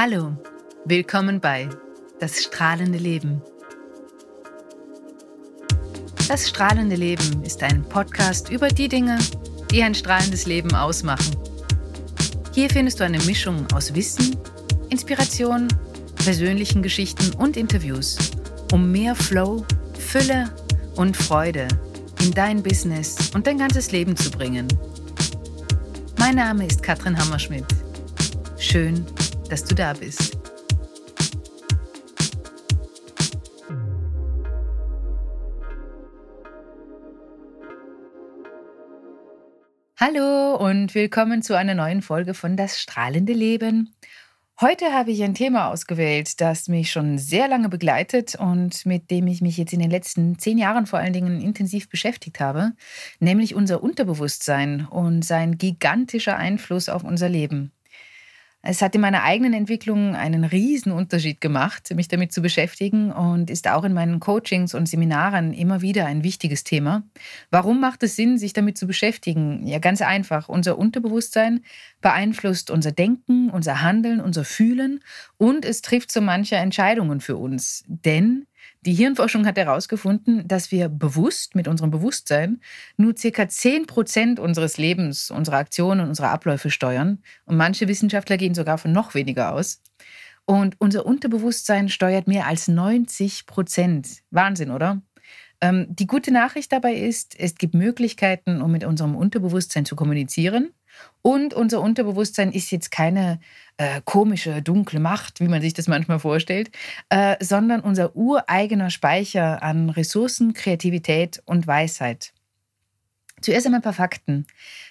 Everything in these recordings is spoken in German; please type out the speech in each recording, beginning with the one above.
Hallo, willkommen bei Das strahlende Leben. Das strahlende Leben ist ein Podcast über die Dinge, die ein strahlendes Leben ausmachen. Hier findest du eine Mischung aus Wissen, Inspiration, persönlichen Geschichten und Interviews, um mehr Flow, Fülle und Freude in dein Business und dein ganzes Leben zu bringen. Mein Name ist Katrin Hammerschmidt. Schön, dass du da bist. Hallo und willkommen zu einer neuen Folge von Das strahlende Leben. Heute habe ich ein Thema ausgewählt, das mich schon sehr lange begleitet und mit dem ich mich jetzt in den letzten zehn Jahren vor allen Dingen intensiv beschäftigt habe, nämlich unser Unterbewusstsein und sein gigantischer Einfluss auf unser Leben. Es hat in meiner eigenen Entwicklung einen riesen Unterschied gemacht, mich damit zu beschäftigen und ist auch in meinen Coachings und Seminaren immer wieder ein wichtiges Thema. Warum macht es Sinn, sich damit zu beschäftigen? Ja, ganz einfach. Unser Unterbewusstsein beeinflusst unser Denken, unser Handeln, unser Fühlen und es trifft so manche Entscheidungen für uns. Denn die Hirnforschung hat herausgefunden, dass wir bewusst mit unserem Bewusstsein nur circa 10 Prozent unseres Lebens, unserer Aktionen und unserer Abläufe steuern. Und manche Wissenschaftler gehen sogar von noch weniger aus. Und unser Unterbewusstsein steuert mehr als 90 Prozent. Wahnsinn, oder? Ähm, die gute Nachricht dabei ist, es gibt Möglichkeiten, um mit unserem Unterbewusstsein zu kommunizieren. Und unser Unterbewusstsein ist jetzt keine äh, komische, dunkle Macht, wie man sich das manchmal vorstellt, äh, sondern unser ureigener Speicher an Ressourcen, Kreativität und Weisheit. Zuerst einmal ein paar Fakten.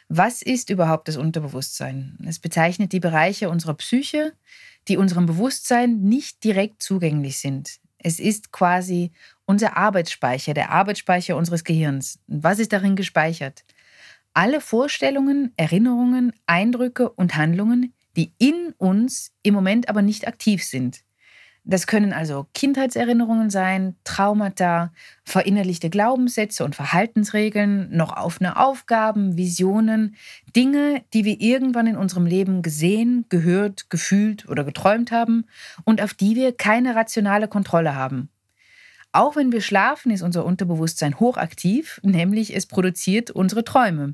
Was ist überhaupt das Unterbewusstsein? Es bezeichnet die Bereiche unserer Psyche, die unserem Bewusstsein nicht direkt zugänglich sind. Es ist quasi unser Arbeitsspeicher, der Arbeitsspeicher unseres Gehirns. Was ist darin gespeichert? Alle Vorstellungen, Erinnerungen, Eindrücke und Handlungen, die in uns im Moment aber nicht aktiv sind. Das können also Kindheitserinnerungen sein, Traumata, verinnerlichte Glaubenssätze und Verhaltensregeln, noch offene Aufgaben, Visionen, Dinge, die wir irgendwann in unserem Leben gesehen, gehört, gefühlt oder geträumt haben und auf die wir keine rationale Kontrolle haben. Auch wenn wir schlafen, ist unser Unterbewusstsein hochaktiv, nämlich es produziert unsere Träume.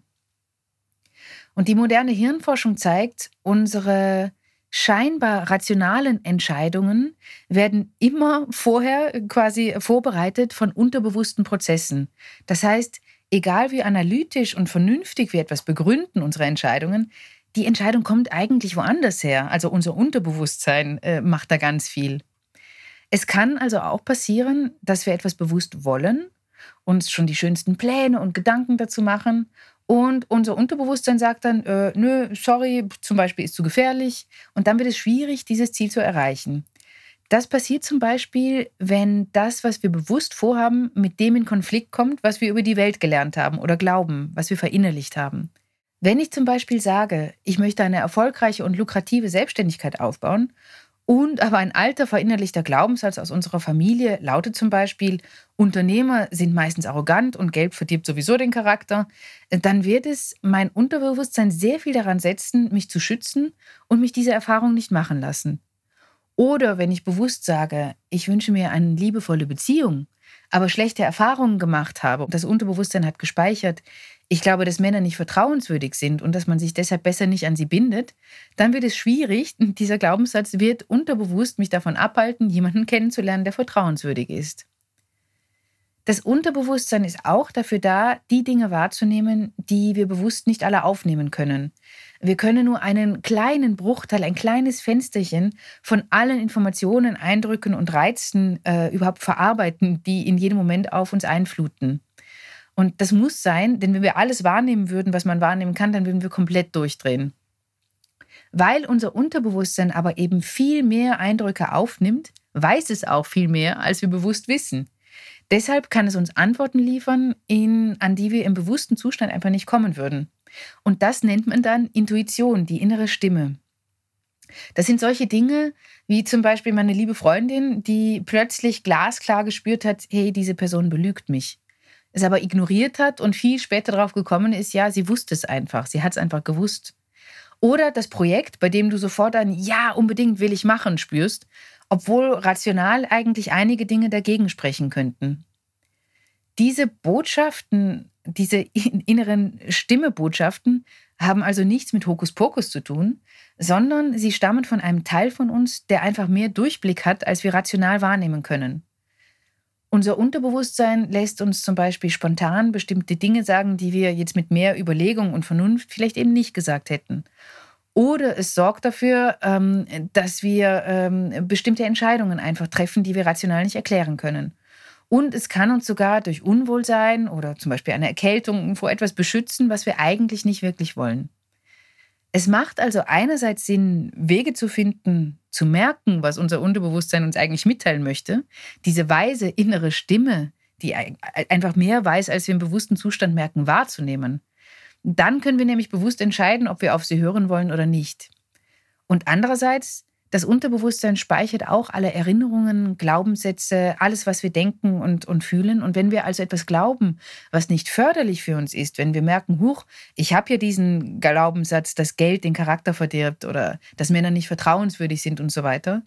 Und die moderne Hirnforschung zeigt, unsere scheinbar rationalen Entscheidungen werden immer vorher quasi vorbereitet von unterbewussten Prozessen. Das heißt, egal wie analytisch und vernünftig wir etwas begründen, unsere Entscheidungen, die Entscheidung kommt eigentlich woanders her. Also unser Unterbewusstsein äh, macht da ganz viel. Es kann also auch passieren, dass wir etwas bewusst wollen, uns schon die schönsten Pläne und Gedanken dazu machen und unser Unterbewusstsein sagt dann, äh, nö, sorry, zum Beispiel ist zu gefährlich. Und dann wird es schwierig, dieses Ziel zu erreichen. Das passiert zum Beispiel, wenn das, was wir bewusst vorhaben, mit dem in Konflikt kommt, was wir über die Welt gelernt haben oder glauben, was wir verinnerlicht haben. Wenn ich zum Beispiel sage, ich möchte eine erfolgreiche und lukrative Selbstständigkeit aufbauen und aber ein alter verinnerlichter Glaubenssatz aus unserer Familie lautet zum Beispiel, Unternehmer sind meistens arrogant und Geld verdirbt sowieso den Charakter, dann wird es mein Unterbewusstsein sehr viel daran setzen, mich zu schützen und mich diese Erfahrung nicht machen lassen. Oder wenn ich bewusst sage, ich wünsche mir eine liebevolle Beziehung, aber schlechte Erfahrungen gemacht habe, das Unterbewusstsein hat gespeichert, ich glaube, dass Männer nicht vertrauenswürdig sind und dass man sich deshalb besser nicht an sie bindet, dann wird es schwierig. Dieser Glaubenssatz wird unterbewusst mich davon abhalten, jemanden kennenzulernen, der vertrauenswürdig ist. Das Unterbewusstsein ist auch dafür da, die Dinge wahrzunehmen, die wir bewusst nicht alle aufnehmen können. Wir können nur einen kleinen Bruchteil, ein kleines Fensterchen von allen Informationen, Eindrücken und Reizen äh, überhaupt verarbeiten, die in jedem Moment auf uns einfluten. Und das muss sein, denn wenn wir alles wahrnehmen würden, was man wahrnehmen kann, dann würden wir komplett durchdrehen. Weil unser Unterbewusstsein aber eben viel mehr Eindrücke aufnimmt, weiß es auch viel mehr, als wir bewusst wissen. Deshalb kann es uns Antworten liefern, in, an die wir im bewussten Zustand einfach nicht kommen würden. Und das nennt man dann Intuition, die innere Stimme. Das sind solche Dinge, wie zum Beispiel meine liebe Freundin, die plötzlich glasklar gespürt hat, hey, diese Person belügt mich es aber ignoriert hat und viel später darauf gekommen ist, ja, sie wusste es einfach, sie hat es einfach gewusst. Oder das Projekt, bei dem du sofort ein Ja, unbedingt will ich machen spürst, obwohl rational eigentlich einige Dinge dagegen sprechen könnten. Diese Botschaften, diese inneren Stimmebotschaften haben also nichts mit Hokuspokus zu tun, sondern sie stammen von einem Teil von uns, der einfach mehr Durchblick hat, als wir rational wahrnehmen können. Unser Unterbewusstsein lässt uns zum Beispiel spontan bestimmte Dinge sagen, die wir jetzt mit mehr Überlegung und Vernunft vielleicht eben nicht gesagt hätten. Oder es sorgt dafür, ähm, dass wir ähm, bestimmte Entscheidungen einfach treffen, die wir rational nicht erklären können. Und es kann uns sogar durch Unwohlsein oder zum Beispiel eine Erkältung vor etwas beschützen, was wir eigentlich nicht wirklich wollen. Es macht also einerseits Sinn, Wege zu finden, zu merken, was unser Unterbewusstsein uns eigentlich mitteilen möchte. Diese weise innere Stimme, die einfach mehr weiß, als wir im bewussten Zustand merken, wahrzunehmen. Dann können wir nämlich bewusst entscheiden, ob wir auf sie hören wollen oder nicht. Und andererseits das Unterbewusstsein speichert auch alle Erinnerungen, Glaubenssätze, alles, was wir denken und, und fühlen. Und wenn wir also etwas glauben, was nicht förderlich für uns ist, wenn wir merken, huch, ich habe ja diesen Glaubenssatz, dass Geld den Charakter verdirbt oder dass Männer nicht vertrauenswürdig sind und so weiter,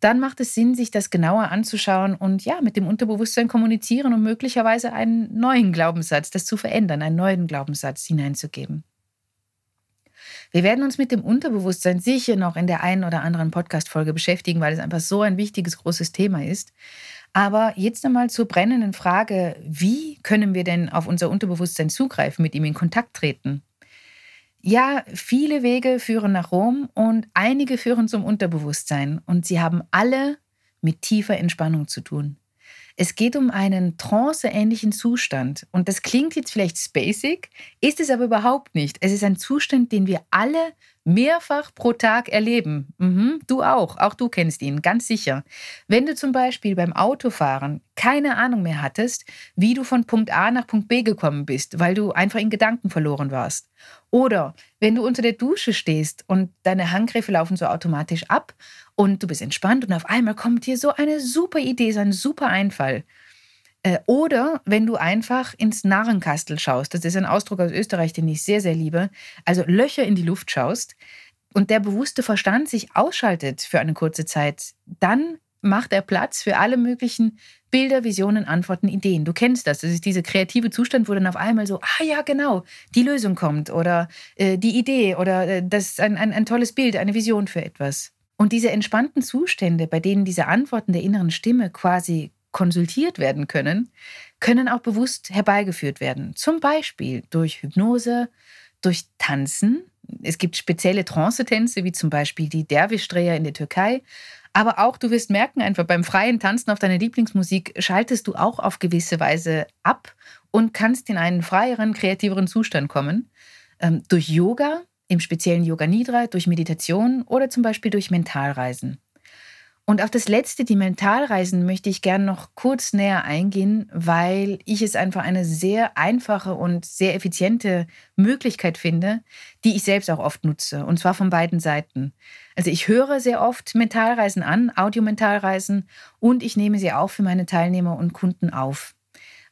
dann macht es Sinn, sich das genauer anzuschauen und ja, mit dem Unterbewusstsein kommunizieren und möglicherweise einen neuen Glaubenssatz, das zu verändern, einen neuen Glaubenssatz hineinzugeben. Wir werden uns mit dem Unterbewusstsein sicher noch in der einen oder anderen Podcast-Folge beschäftigen, weil es einfach so ein wichtiges, großes Thema ist. Aber jetzt einmal zur brennenden Frage, wie können wir denn auf unser Unterbewusstsein zugreifen, mit ihm in Kontakt treten? Ja, viele Wege führen nach Rom und einige führen zum Unterbewusstsein und sie haben alle mit tiefer Entspannung zu tun. Es geht um einen tranceähnlichen Zustand. Und das klingt jetzt vielleicht spacig, ist es aber überhaupt nicht. Es ist ein Zustand, den wir alle mehrfach pro Tag erleben. Mhm, du auch, auch du kennst ihn, ganz sicher. Wenn du zum Beispiel beim Autofahren keine Ahnung mehr hattest, wie du von Punkt A nach Punkt B gekommen bist, weil du einfach in Gedanken verloren warst. Oder wenn du unter der Dusche stehst und deine Handgriffe laufen so automatisch ab und du bist entspannt und auf einmal kommt dir so eine super Idee, so ein super Einfall. Äh, oder wenn du einfach ins Narrenkastel schaust, das ist ein Ausdruck aus Österreich, den ich sehr, sehr liebe, also Löcher in die Luft schaust und der bewusste Verstand sich ausschaltet für eine kurze Zeit, dann macht er Platz für alle möglichen Bilder, Visionen, Antworten, Ideen. Du kennst das. Das ist dieser kreative Zustand, wo dann auf einmal so, ah ja, genau, die Lösung kommt oder äh, die Idee oder äh, das ist ein, ein, ein tolles Bild, eine Vision für etwas. Und diese entspannten Zustände, bei denen diese Antworten der inneren Stimme quasi konsultiert werden können, können auch bewusst herbeigeführt werden. Zum Beispiel durch Hypnose, durch Tanzen. Es gibt spezielle Trance-Tänze, wie zum Beispiel die Derwisch-Dreher in der Türkei. Aber auch, du wirst merken, einfach beim freien Tanzen auf deine Lieblingsmusik schaltest du auch auf gewisse Weise ab und kannst in einen freieren, kreativeren Zustand kommen. Ähm, durch Yoga, im speziellen Yoga Nidra, durch Meditation oder zum Beispiel durch Mentalreisen. Und auf das letzte, die Mentalreisen, möchte ich gerne noch kurz näher eingehen, weil ich es einfach eine sehr einfache und sehr effiziente Möglichkeit finde, die ich selbst auch oft nutze. Und zwar von beiden Seiten. Also ich höre sehr oft Mentalreisen an, Audiomentalreisen, und ich nehme sie auch für meine Teilnehmer und Kunden auf.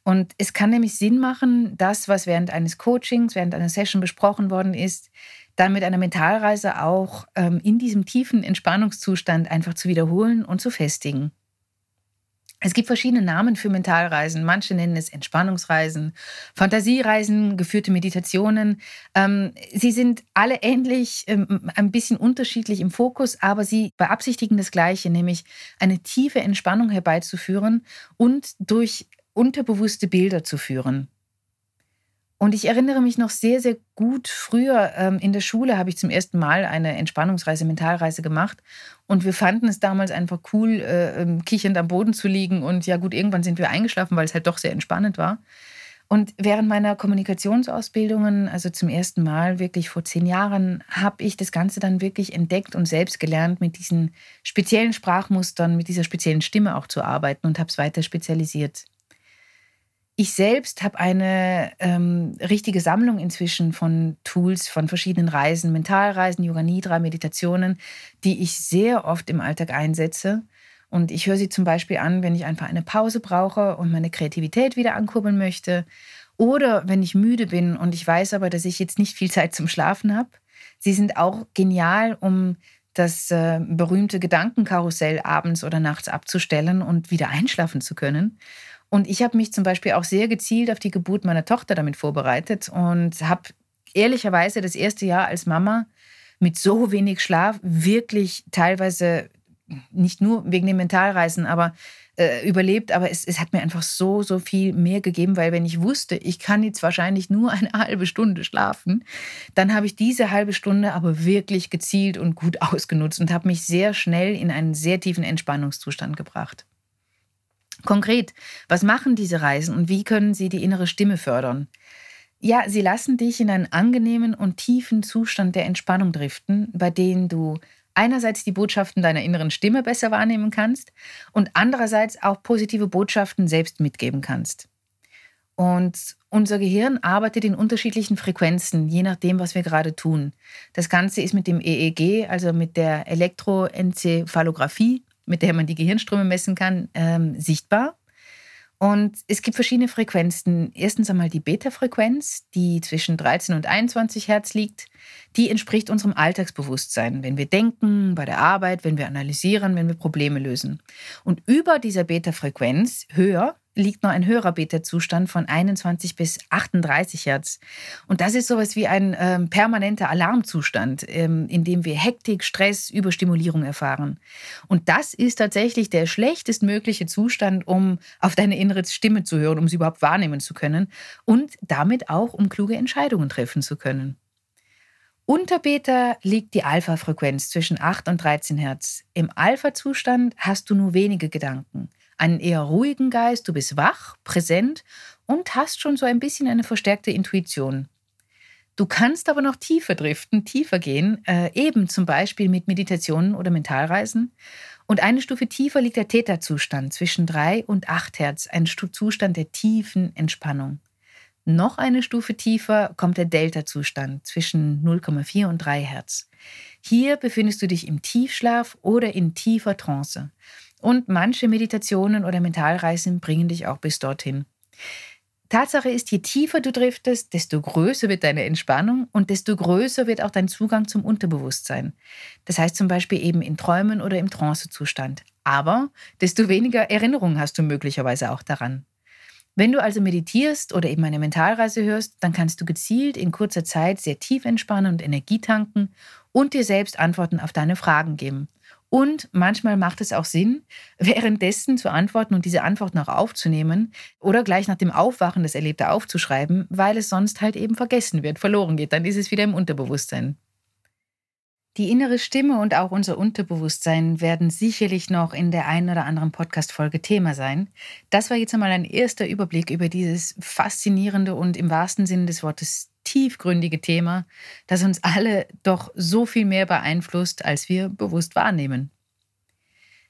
Und es kann nämlich Sinn machen, das, was während eines Coachings, während einer Session besprochen worden ist, dann mit einer Mentalreise auch ähm, in diesem tiefen Entspannungszustand einfach zu wiederholen und zu festigen. Es gibt verschiedene Namen für Mentalreisen. Manche nennen es Entspannungsreisen, Fantasiereisen, geführte Meditationen. Ähm, sie sind alle ähnlich, ähm, ein bisschen unterschiedlich im Fokus, aber sie beabsichtigen das Gleiche, nämlich eine tiefe Entspannung herbeizuführen und durch unterbewusste Bilder zu führen. Und ich erinnere mich noch sehr, sehr gut, früher ähm, in der Schule habe ich zum ersten Mal eine Entspannungsreise, Mentalreise gemacht. Und wir fanden es damals einfach cool, äh, ähm, kichernd am Boden zu liegen. Und ja gut, irgendwann sind wir eingeschlafen, weil es halt doch sehr entspannend war. Und während meiner Kommunikationsausbildungen, also zum ersten Mal wirklich vor zehn Jahren, habe ich das Ganze dann wirklich entdeckt und selbst gelernt, mit diesen speziellen Sprachmustern, mit dieser speziellen Stimme auch zu arbeiten und habe es weiter spezialisiert. Ich selbst habe eine ähm, richtige Sammlung inzwischen von Tools, von verschiedenen Reisen, Mentalreisen, Yoga Nidra, Meditationen, die ich sehr oft im Alltag einsetze. Und ich höre sie zum Beispiel an, wenn ich einfach eine Pause brauche und meine Kreativität wieder ankurbeln möchte. Oder wenn ich müde bin und ich weiß aber, dass ich jetzt nicht viel Zeit zum Schlafen habe, Sie sind auch genial, um das äh, berühmte Gedankenkarussell abends oder nachts abzustellen und wieder einschlafen zu können. Und ich habe mich zum Beispiel auch sehr gezielt auf die Geburt meiner Tochter damit vorbereitet und habe ehrlicherweise das erste Jahr als Mama mit so wenig Schlaf wirklich teilweise nicht nur wegen den Mentalreisen, aber äh, überlebt, aber es, es hat mir einfach so, so viel mehr gegeben, weil wenn ich wusste, ich kann jetzt wahrscheinlich nur eine halbe Stunde schlafen, dann habe ich diese halbe Stunde aber wirklich gezielt und gut ausgenutzt und habe mich sehr schnell in einen sehr tiefen Entspannungszustand gebracht. Konkret, was machen diese Reisen und wie können sie die innere Stimme fördern? Ja, sie lassen dich in einen angenehmen und tiefen Zustand der Entspannung driften, bei dem du einerseits die Botschaften deiner inneren Stimme besser wahrnehmen kannst und andererseits auch positive Botschaften selbst mitgeben kannst. Und unser Gehirn arbeitet in unterschiedlichen Frequenzen, je nachdem, was wir gerade tun. Das Ganze ist mit dem EEG, also mit der Elektroenzephalographie, mit der man die Gehirnströme messen kann, ähm, sichtbar. Und es gibt verschiedene Frequenzen. Erstens einmal die Beta-Frequenz, die zwischen 13 und 21 Hertz liegt. Die entspricht unserem Alltagsbewusstsein, wenn wir denken, bei der Arbeit, wenn wir analysieren, wenn wir Probleme lösen. Und über dieser Beta-Frequenz, höher, liegt noch ein höherer Beta-Zustand von 21 bis 38 Hertz. Und das ist sowas wie ein ähm, permanenter Alarmzustand, ähm, in dem wir Hektik, Stress, Überstimulierung erfahren. Und das ist tatsächlich der schlechtestmögliche Zustand, um auf deine innere Stimme zu hören, um sie überhaupt wahrnehmen zu können und damit auch, um kluge Entscheidungen treffen zu können. Unter Beta liegt die Alpha-Frequenz zwischen 8 und 13 Hertz. Im Alpha-Zustand hast du nur wenige Gedanken einen eher ruhigen Geist, du bist wach, präsent und hast schon so ein bisschen eine verstärkte Intuition. Du kannst aber noch tiefer driften, tiefer gehen, äh, eben zum Beispiel mit Meditationen oder Mentalreisen. Und eine Stufe tiefer liegt der Theta-Zustand zwischen 3 und 8 Hertz, ein Zustand der tiefen Entspannung. Noch eine Stufe tiefer kommt der Delta-Zustand zwischen 0,4 und 3 Hertz. Hier befindest du dich im Tiefschlaf oder in tiefer Trance. Und manche Meditationen oder Mentalreisen bringen dich auch bis dorthin. Tatsache ist, je tiefer du driftest, desto größer wird deine Entspannung und desto größer wird auch dein Zugang zum Unterbewusstsein. Das heißt zum Beispiel eben in Träumen oder im Trancezustand. Aber desto weniger Erinnerungen hast du möglicherweise auch daran. Wenn du also meditierst oder eben eine Mentalreise hörst, dann kannst du gezielt in kurzer Zeit sehr tief entspannen und Energie tanken und dir selbst Antworten auf deine Fragen geben. Und manchmal macht es auch Sinn, währenddessen zu antworten und diese Antworten auch aufzunehmen oder gleich nach dem Aufwachen das Erlebte aufzuschreiben, weil es sonst halt eben vergessen wird, verloren geht. Dann ist es wieder im Unterbewusstsein. Die innere Stimme und auch unser Unterbewusstsein werden sicherlich noch in der einen oder anderen Podcast-Folge Thema sein. Das war jetzt einmal ein erster Überblick über dieses faszinierende und im wahrsten Sinne des Wortes tiefgründige Thema, das uns alle doch so viel mehr beeinflusst, als wir bewusst wahrnehmen.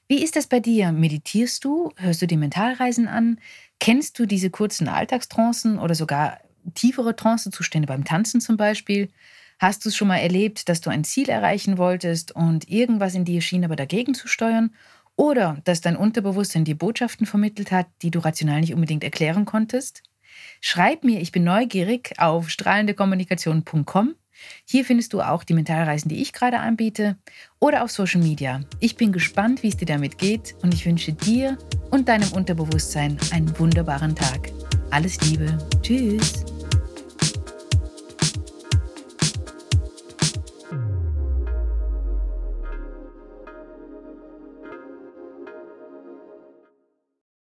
Wie ist das bei dir? Meditierst du? Hörst du die Mentalreisen an? Kennst du diese kurzen Alltagstrancen oder sogar tiefere Trancezustände beim Tanzen zum Beispiel? Hast du es schon mal erlebt, dass du ein Ziel erreichen wolltest und irgendwas in dir schien aber dagegen zu steuern? Oder dass dein Unterbewusstsein dir Botschaften vermittelt hat, die du rational nicht unbedingt erklären konntest? Schreib mir, ich bin neugierig auf strahlendekommunikation.com. Hier findest du auch die Mentalreisen, die ich gerade anbiete oder auf Social Media. Ich bin gespannt, wie es dir damit geht und ich wünsche dir und deinem Unterbewusstsein einen wunderbaren Tag. Alles Liebe. Tschüss.